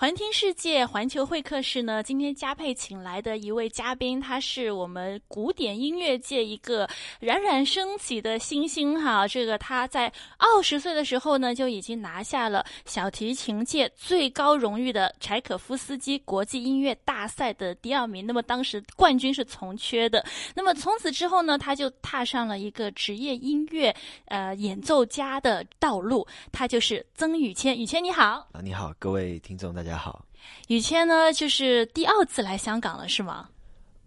环听世界环球会客室呢，今天嘉佩请来的一位嘉宾，他是我们古典音乐界一个冉冉升起的新星哈。这个他在二十岁的时候呢，就已经拿下了小提琴界最高荣誉的柴可夫斯基国际音乐大赛的第二名。那么当时冠军是从缺的。那么从此之后呢，他就踏上了一个职业音乐呃演奏家的道路。他就是曾宇谦，宇谦你好啊，你好，各位听众大家。大家好，宇谦呢，就是第二次来香港了，是吗？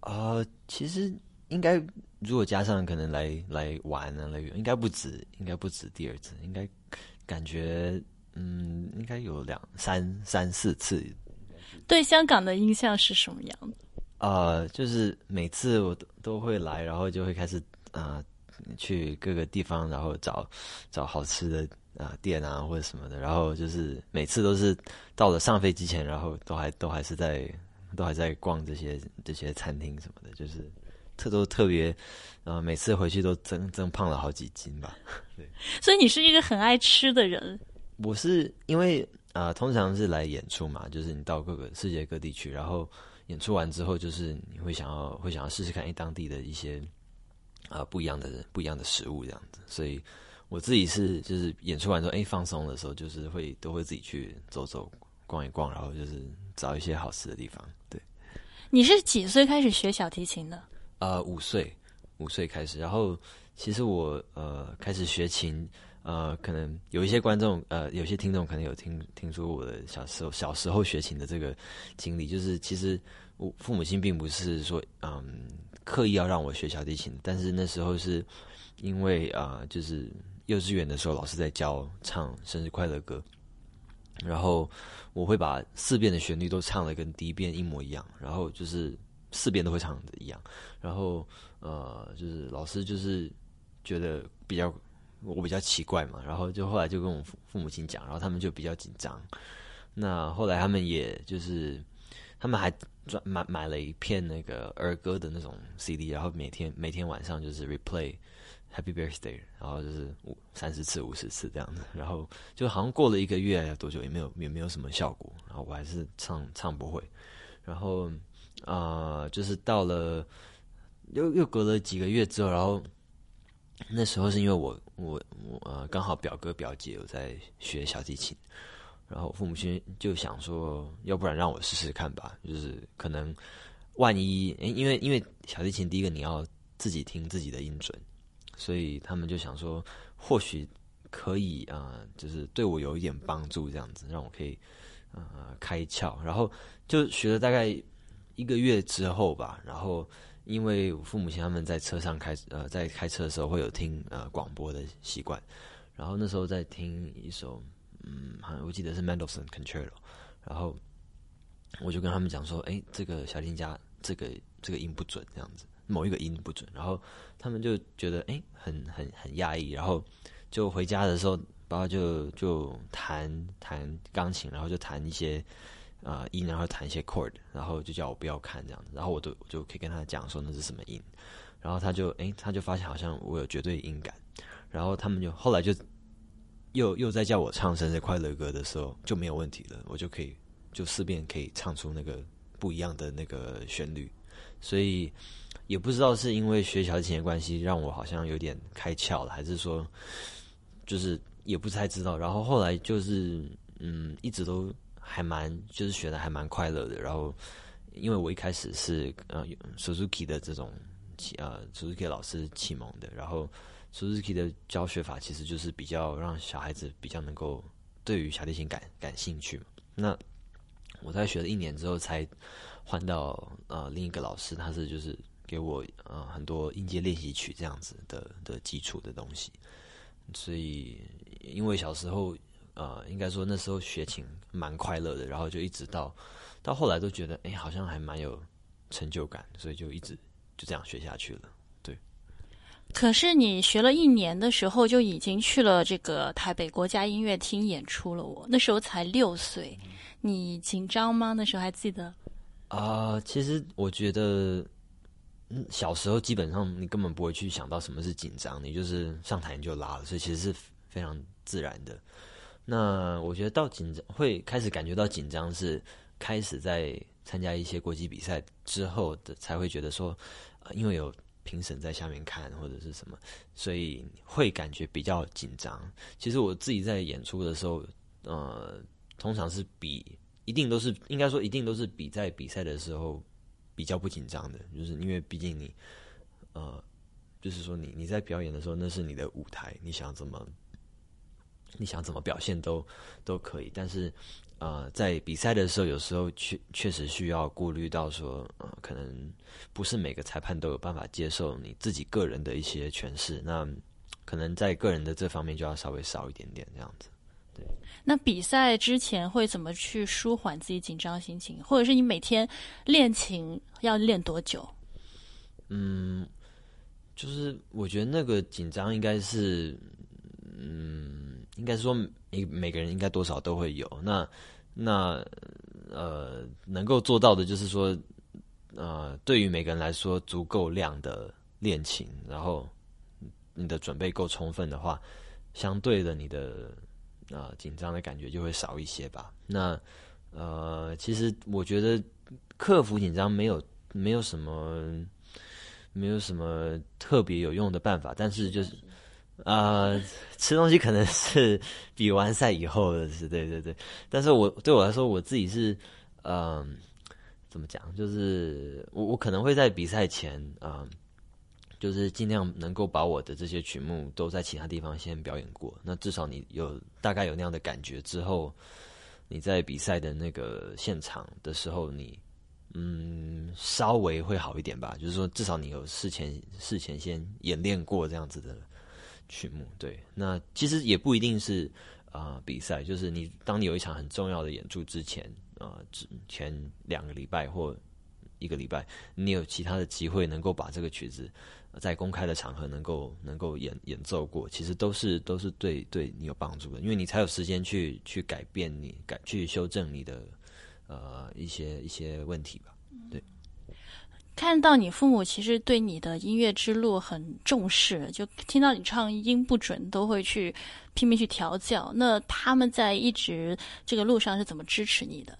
呃，其实应该如果加上可能来来玩啊，来应该不止，应该不止第二次，应该感觉嗯，应该有两三三四次。对香港的印象是什么样的？呃，就是每次我都都会来，然后就会开始啊，去各个地方，然后找找好吃的。啊，店啊或者什么的，然后就是每次都是到了上飞机前，然后都还都还是在都还在逛这些这些餐厅什么的，就是特都特别，呃，每次回去都增增胖了好几斤吧。对，所以你是一个很爱吃的人。我是因为啊，通常是来演出嘛，就是你到各个世界各地去，然后演出完之后，就是你会想要会想要试试看一当地的一些啊不一样的不一样的食物这样子，所以。我自己是就是演出完之后，哎，放松的时候，就是会都会自己去走走、逛一逛，然后就是找一些好吃的地方。对，你是几岁开始学小提琴的？呃，五岁，五岁开始。然后其实我呃开始学琴，呃，可能有一些观众呃，有些听众可能有听听说我的小时候小时候学琴的这个经历，就是其实我父母亲并不是说嗯刻意要让我学小提琴，但是那时候是因为啊，就是。幼稚园的时候，老师在教唱生日快乐歌，然后我会把四遍的旋律都唱的跟第一遍一模一样，然后就是四遍都会唱的一样，然后呃，就是老师就是觉得比较我比较奇怪嘛，然后就后来就跟我父父母亲讲，然后他们就比较紧张。那后来他们也就是他们还专买买了一片那个儿歌的那种 CD，然后每天每天晚上就是 replay。Happy birthday，然后就是五三十次、五十次这样子，然后就好像过了一个月多久也没有也没有什么效果，然后我还是唱唱不会，然后啊，就是到了又又隔了几个月之后，然后那时候是因为我我我呃刚好表哥表姐有在学小提琴，然后父母亲就想说，要不然让我试试看吧，就是可能万一，因为因为小提琴第一个你要自己听自己的音准。所以他们就想说，或许可以啊，就是对我有一点帮助，这样子让我可以呃开窍。然后就学了大概一个月之后吧，然后因为我父母亲他们在车上开呃在开车的时候会有听呃广播的习惯，然后那时候在听一首嗯，好像我记得是 Mendelssohn Concerto，然后我就跟他们讲说，哎，这个小提琴家这个这个音不准，这样子。某一个音不准，然后他们就觉得哎，很很很压抑，然后就回家的时候，爸爸就就弹弹钢琴，然后就弹一些啊音，然后弹一些 chord，然后就叫我不要看这样子，然后我都就可以跟他讲说那是什么音，然后他就哎，他就发现好像我有绝对音感，然后他们就后来就又又在叫我唱生日快乐歌的时候就没有问题了，我就可以就四遍可以唱出那个不一样的那个旋律，所以。也不知道是因为学小提琴的关系，让我好像有点开窍了，还是说，就是也不太知道。然后后来就是，嗯，一直都还蛮，就是学的还蛮快乐的。然后，因为我一开始是呃，Suzuki 的这种启呃，Suzuki 老师启蒙的。然后，Suzuki 的教学法其实就是比较让小孩子比较能够对于小提琴感感兴趣嘛。那我在学了一年之后，才换到呃另一个老师，他是就是。给我呃很多音阶练习曲这样子的的基础的东西，所以因为小时候呃应该说那时候学琴蛮快乐的，然后就一直到到后来都觉得哎好像还蛮有成就感，所以就一直就这样学下去了。对。可是你学了一年的时候就已经去了这个台北国家音乐厅演出了，我那时候才六岁，你紧张吗？那时候还记得？啊，其实我觉得。嗯，小时候基本上你根本不会去想到什么是紧张，你就是上台你就拉了，所以其实是非常自然的。那我觉得到紧张会开始感觉到紧张，是开始在参加一些国际比赛之后的才会觉得说，呃，因为有评审在下面看或者是什么，所以会感觉比较紧张。其实我自己在演出的时候，呃，通常是比一定都是应该说一定都是比在比赛的时候比较不紧张的，就是因为毕竟你，呃。就是说，你你在表演的时候，那是你的舞台，你想怎么，你想怎么表现都都可以。但是，呃，在比赛的时候，有时候确确实需要顾虑到说，呃，可能不是每个裁判都有办法接受你自己个人的一些诠释。那可能在个人的这方面就要稍微少一点点这样子。对。那比赛之前会怎么去舒缓自己紧张心情？或者是你每天练琴要练多久？嗯。就是我觉得那个紧张应该是，嗯，应该说每每个人应该多少都会有。那那呃，能够做到的就是说，呃，对于每个人来说，足够量的练琴，然后你的准备够充分的话，相对的你的啊紧张的感觉就会少一些吧。那呃，其实我觉得克服紧张没有没有什么。没有什么特别有用的办法，但是就是，啊，吃东西可能是比完赛以后的事，对对对。但是我对我来说，我自己是，嗯，怎么讲？就是我我可能会在比赛前，嗯，就是尽量能够把我的这些曲目都在其他地方先表演过。那至少你有大概有那样的感觉之后，你在比赛的那个现场的时候，你。嗯，稍微会好一点吧。就是说，至少你有事前事前先演练过这样子的曲目。对，那其实也不一定是啊比赛，就是你当你有一场很重要的演出之前啊，前两个礼拜或一个礼拜，你有其他的机会能够把这个曲子在公开的场合能够能够演演奏过，其实都是都是对对你有帮助的，因为你才有时间去去改变你改去修正你的。呃，一些一些问题吧。看到你父母其实对你的音乐之路很重视，就听到你唱音不准，都会去拼命去调教。那他们在一直这个路上是怎么支持你的？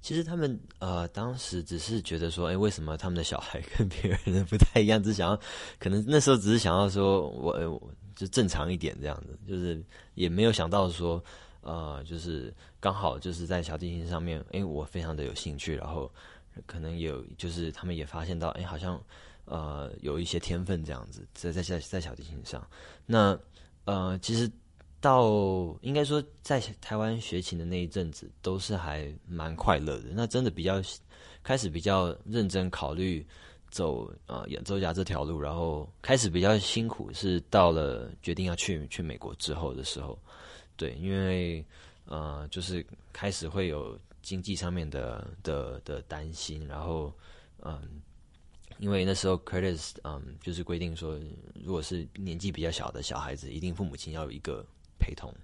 其实他们呃，当时只是觉得说，哎，为什么他们的小孩跟别人的不太一样？只想要，可能那时候只是想要说我就正常一点这样子，就是也没有想到说。呃，就是刚好就是在小提琴上面，哎，我非常的有兴趣，然后可能有就是他们也发现到，哎，好像呃有一些天分这样子，在在在在小提琴上。那呃，其实到应该说在台湾学琴的那一阵子，都是还蛮快乐的。那真的比较开始比较认真考虑走呃演奏家这条路，然后开始比较辛苦，是到了决定要去去美国之后的时候。对，因为呃，就是开始会有经济上面的的的担心，然后嗯，因为那时候 Curtis 嗯，就是规定说，如果是年纪比较小的小孩子，一定父母亲要有一个陪同。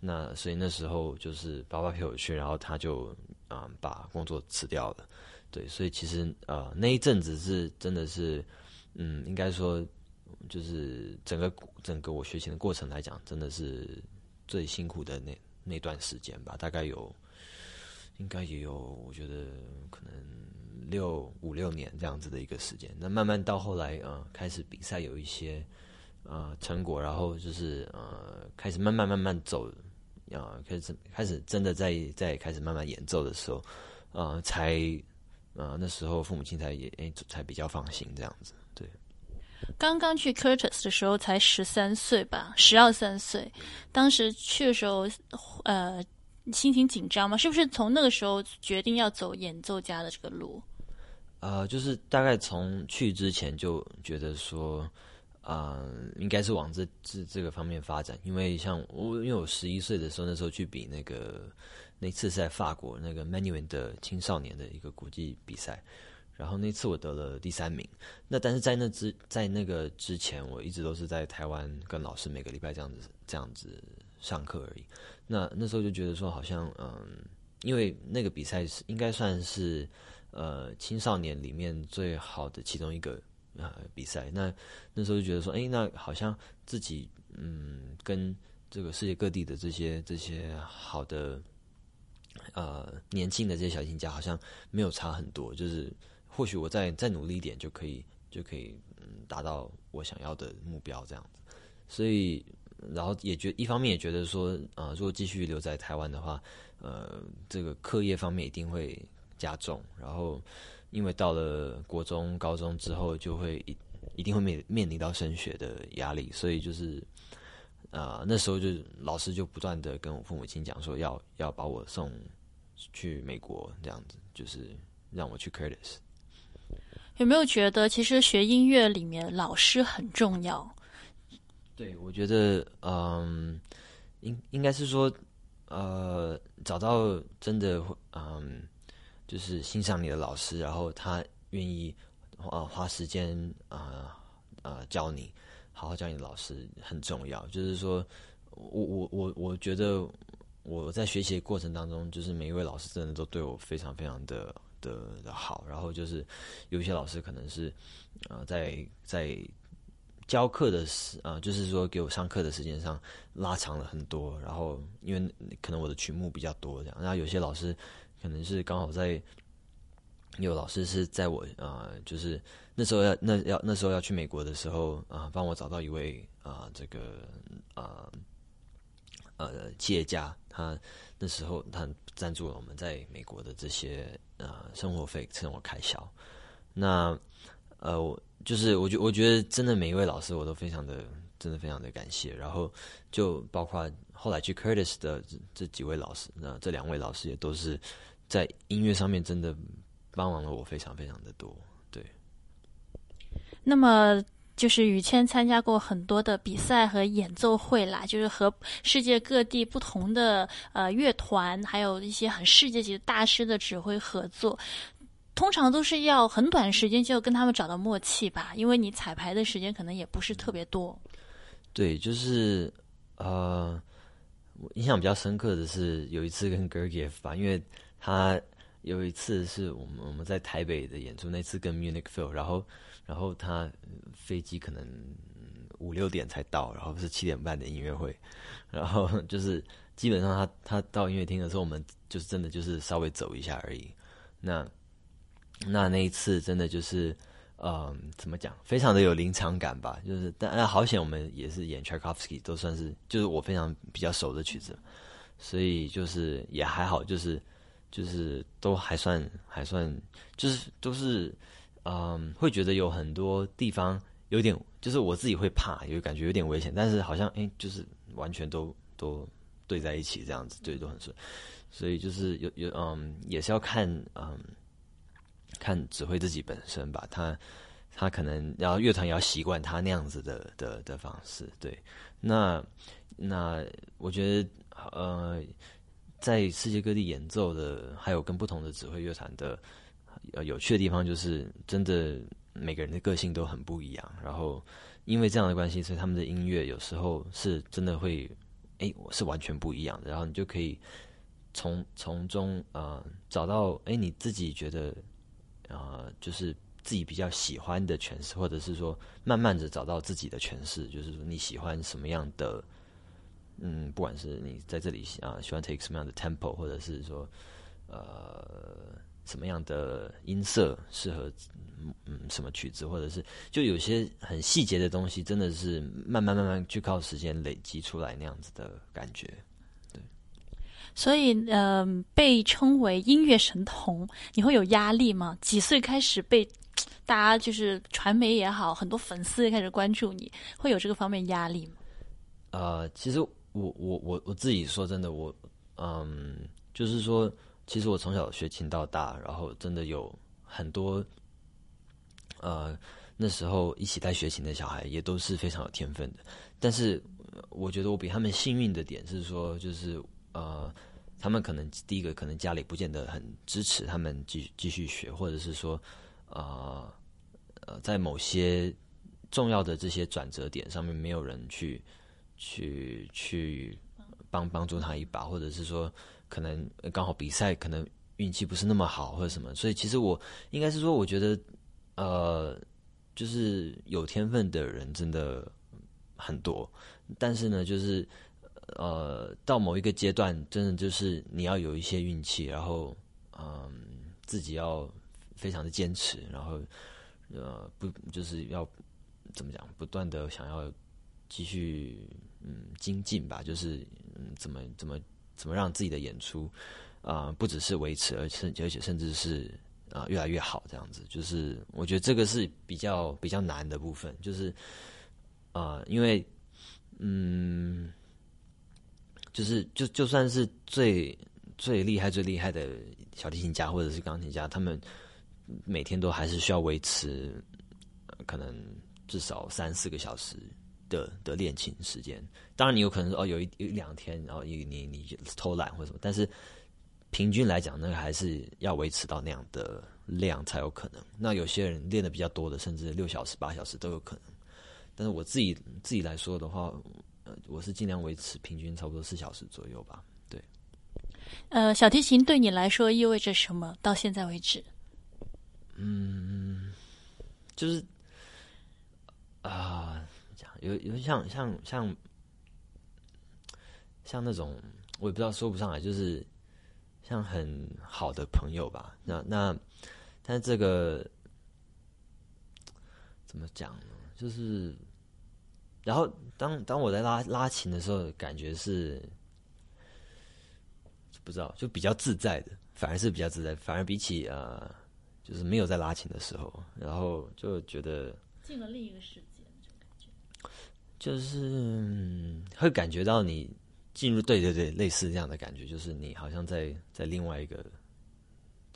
那所以那时候就是爸爸陪我去，然后他就啊把工作辞掉了。对，所以其实呃那一阵子是真的是嗯，应该说就是整个整个我学琴的过程来讲，真的是。最辛苦的那那段时间吧，大概有，应该也有，我觉得可能六五六年这样子的一个时间。那慢慢到后来，呃，开始比赛有一些呃成果，然后就是呃开始慢慢慢慢走，啊，开始开始真的在在开始慢慢演奏的时候，呃，才呃那时候父母亲才也哎才比较放心这样子。对刚刚去 Curtis 的时候才十三岁吧，十二三岁。当时去的时候，呃，你心情紧张吗？是不是从那个时候决定要走演奏家的这个路？呃，就是大概从去之前就觉得说，啊，应该是往这这这个方面发展。因为像我，因为我十一岁的时候，那时候去比那个那次是在法国那个 Manuel 的青少年的一个国际比赛。然后那次我得了第三名，那但是在那之在那个之前，我一直都是在台湾跟老师每个礼拜这样子这样子上课而已。那那时候就觉得说，好像嗯，因为那个比赛是应该算是呃青少年里面最好的其中一个呃比赛。那那时候就觉得说，哎，那好像自己嗯跟这个世界各地的这些这些好的呃年轻的这些小提琴家好像没有差很多，就是或许我再再努力一点就可以就可以嗯达到我想要的目标这样子，所以然后也觉一方面也觉得说呃如果继续留在台湾的话，呃这个课业方面一定会加重，然后因为到了国中高中之后就会一一定会面面临到升学的压力，所以就是。啊，那时候就老师就不断的跟我父母亲讲说，要要把我送去美国，这样子就是让我去 Curtis。有没有觉得其实学音乐里面老师很重要？对，我觉得，嗯，应应该是说，呃，找到真的，嗯，就是欣赏你的老师，然后他愿意花花时间啊啊教你。好好教你的老师很重要，就是说，我我我我觉得我在学习的过程当中，就是每一位老师真的都对我非常非常的的的好。然后就是有些老师可能是啊，在在教课的时啊，就是说给我上课的时间上拉长了很多。然后因为可能我的曲目比较多这样，然后有些老师可能是刚好在。有老师是在我啊，就是那时候要那要那时候要去美国的时候啊，帮我找到一位啊，这个啊呃企业家，他那时候他赞助了我们在美国的这些呃生活费、生活开销。那呃，我就是我觉我觉得真的每一位老师我都非常的真的非常的感谢。然后就包括后来去 Curtis 的这几位老师，那这两位老师也都是在音乐上面真的。帮忙了我非常非常的多，对。那么就是宇谦参加过很多的比赛和演奏会啦，就是和世界各地不同的呃乐团，还有一些很世界级的大师的指挥合作。通常都是要很短时间就跟他们找到默契吧，因为你彩排的时间可能也不是特别多。对，就是呃，我印象比较深刻的是有一次跟 Gergiev 吧，因为他。有一次是我们我们在台北的演出，那次跟 Munich Phil，然后然后他飞机可能五六点才到，然后是七点半的音乐会，然后就是基本上他他到音乐厅的时候，我们就是真的就是稍微走一下而已。那那那一次真的就是嗯，怎么讲，非常的有临场感吧？就是但好险，我们也是演 Tchaikovsky，都算是就是我非常比较熟的曲子，所以就是也还好，就是。就是都还算还算，就是都是，嗯，会觉得有很多地方有点，就是我自己会怕，有感觉有点危险，但是好像哎，就是完全都都对在一起这样子，对，都很顺，所以就是有有嗯，也是要看嗯，看指挥自己本身吧，他他可能然后乐团也要习惯他那样子的的的方式，对，那那我觉得呃。在世界各地演奏的，还有跟不同的指挥乐团的，呃，有趣的地方就是，真的每个人的个性都很不一样。然后，因为这样的关系，所以他们的音乐有时候是真的会，哎，是完全不一样的。然后你就可以从从中呃找到，哎，你自己觉得啊，就是自己比较喜欢的诠释，或者是说慢慢的找到自己的诠释，就是说你喜欢什么样的。嗯，不管是你在这里啊，喜欢 take 什么样的 tempo，或者是说，呃，什么样的音色适合嗯什么曲子，或者是就有些很细节的东西，真的是慢慢慢慢去靠时间累积出来那样子的感觉。所以嗯，被称为音乐神童，你会有压力吗？几岁开始被大家就是传媒也好，很多粉丝也开始关注你，会有这个方面压力吗？呃，其实。我我我我自己说真的，我嗯，就是说，其实我从小学琴到大，然后真的有很多，呃，那时候一起在学琴的小孩也都是非常有天分的。但是我觉得我比他们幸运的点是说，就是呃，他们可能第一个可能家里不见得很支持他们继继续学，或者是说，呃呃，在某些重要的这些转折点上面，没有人去。去去帮帮助他一把，或者是说，可能刚好比赛可能运气不是那么好，或者什么，所以其实我应该是说，我觉得，呃，就是有天分的人真的很多，但是呢，就是呃，到某一个阶段，真的就是你要有一些运气，然后嗯，自己要非常的坚持，然后呃，不就是要怎么讲，不断的想要继续嗯精进吧，就是嗯怎么怎么怎么让自己的演出啊，不只是维持，而且而且甚至是啊越来越好，这样子，就是我觉得这个是比较比较难的部分，就是啊，因为嗯。就是就就算是最最厉害最厉害的小提琴家或者是钢琴家，他们每天都还是需要维持可能至少三四个小时的的练琴时间。当然，你有可能哦有一一两天，然后你你你偷懒或什么，但是平均来讲，那个还是要维持到那样的量才有可能。那有些人练的比较多的，甚至六小时八小时都有可能。但是我自己自己来说的话。我是尽量维持平均差不多四小时左右吧。对，呃，小提琴对你来说意味着什么？到现在为止，嗯，就是啊，讲有有像像像像那种，我也不知道说不上来，就是像很好的朋友吧。那那，但是这个怎么讲呢？就是。然后，当当我在拉拉琴的时候，感觉是不知道，就比较自在的，反而是比较自在，反而比起呃，就是没有在拉琴的时候，然后就觉得进了另一个世界那种感觉，就是会感觉到你进入，对对对，类似这样的感觉，就是你好像在在另外一个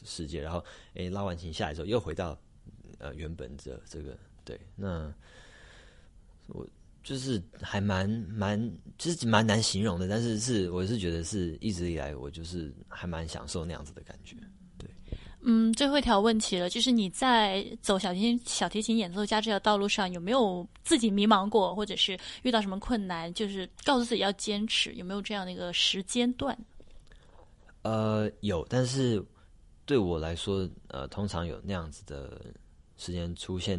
世界，然后哎，拉完琴下来之后，又回到呃原本这这个对，那我。就是还蛮蛮，就是蛮难形容的，但是是我是觉得是一直以来我就是还蛮享受那样子的感觉，对。嗯，最后一条问题了，就是你在走小提琴小提琴演奏家这条道路上，有没有自己迷茫过，或者是遇到什么困难，就是告诉自己要坚持，有没有这样的一个时间段？呃，有，但是对我来说，呃，通常有那样子的时间出现，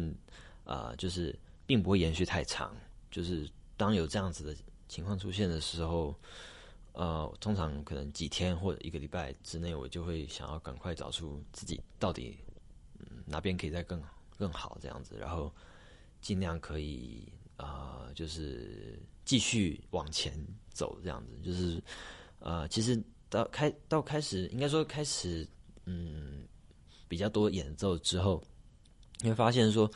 啊，就是并不会延续太长。就是当有这样子的情况出现的时候，呃，通常可能几天或者一个礼拜之内，我就会想要赶快找出自己到底哪边可以再更更好这样子，然后尽量可以啊，就是继续往前走这样子。就是呃，其实到开到开始，应该说开始，嗯，比较多演奏之后，你会发现说，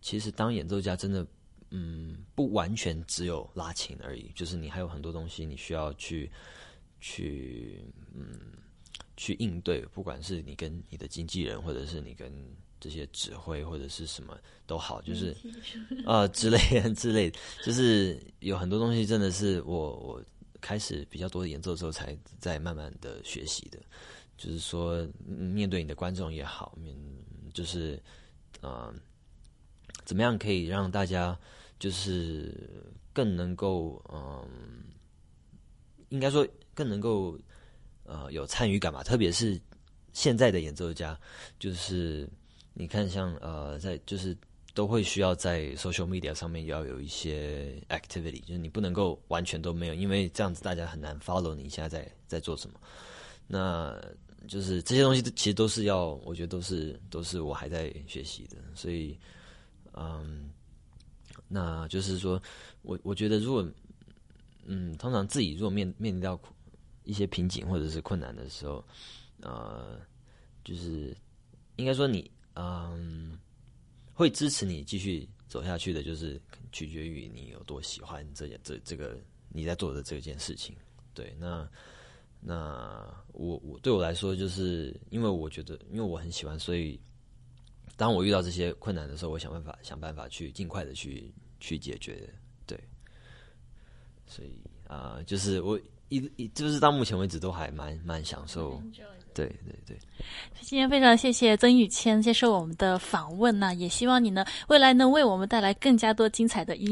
其实当演奏家真的。嗯，不完全只有拉琴而已，就是你还有很多东西你需要去去嗯去应对，不管是你跟你的经纪人，或者是你跟这些指挥或者是什么都好，就是啊之类 之类，就是有很多东西真的是我我开始比较多的演奏之后才在慢慢的学习的，就是说面对你的观众也好，面就是嗯怎么样可以让大家。就是更能够，嗯，应该说更能够，呃，有参与感吧。特别是现在的演奏家，就是你看，像呃，在就是都会需要在 social media 上面要有一些 activity，就是你不能够完全都没有，因为这样子大家很难 follow 你现在在在做什么。那就是这些东西其实都是要，我觉得都是都是我还在学习的，所以，嗯。那就是说，我我觉得，如果嗯，通常自己如果面面临到一些瓶颈或者是困难的时候，呃，就是应该说你嗯，会支持你继续走下去的，就是取决于你有多喜欢这件这这个你在做的这件事情。对，那那我我对我来说，就是因为我觉得，因为我很喜欢，所以。当我遇到这些困难的时候，我想办法想办法去尽快的去去解决，对。所以啊，就是我一一就是到目前为止都还蛮蛮享受，对对对。今天非常谢谢曾宇谦接受我们的访问呢，也希望你呢未来能为我们带来更加多精彩的音。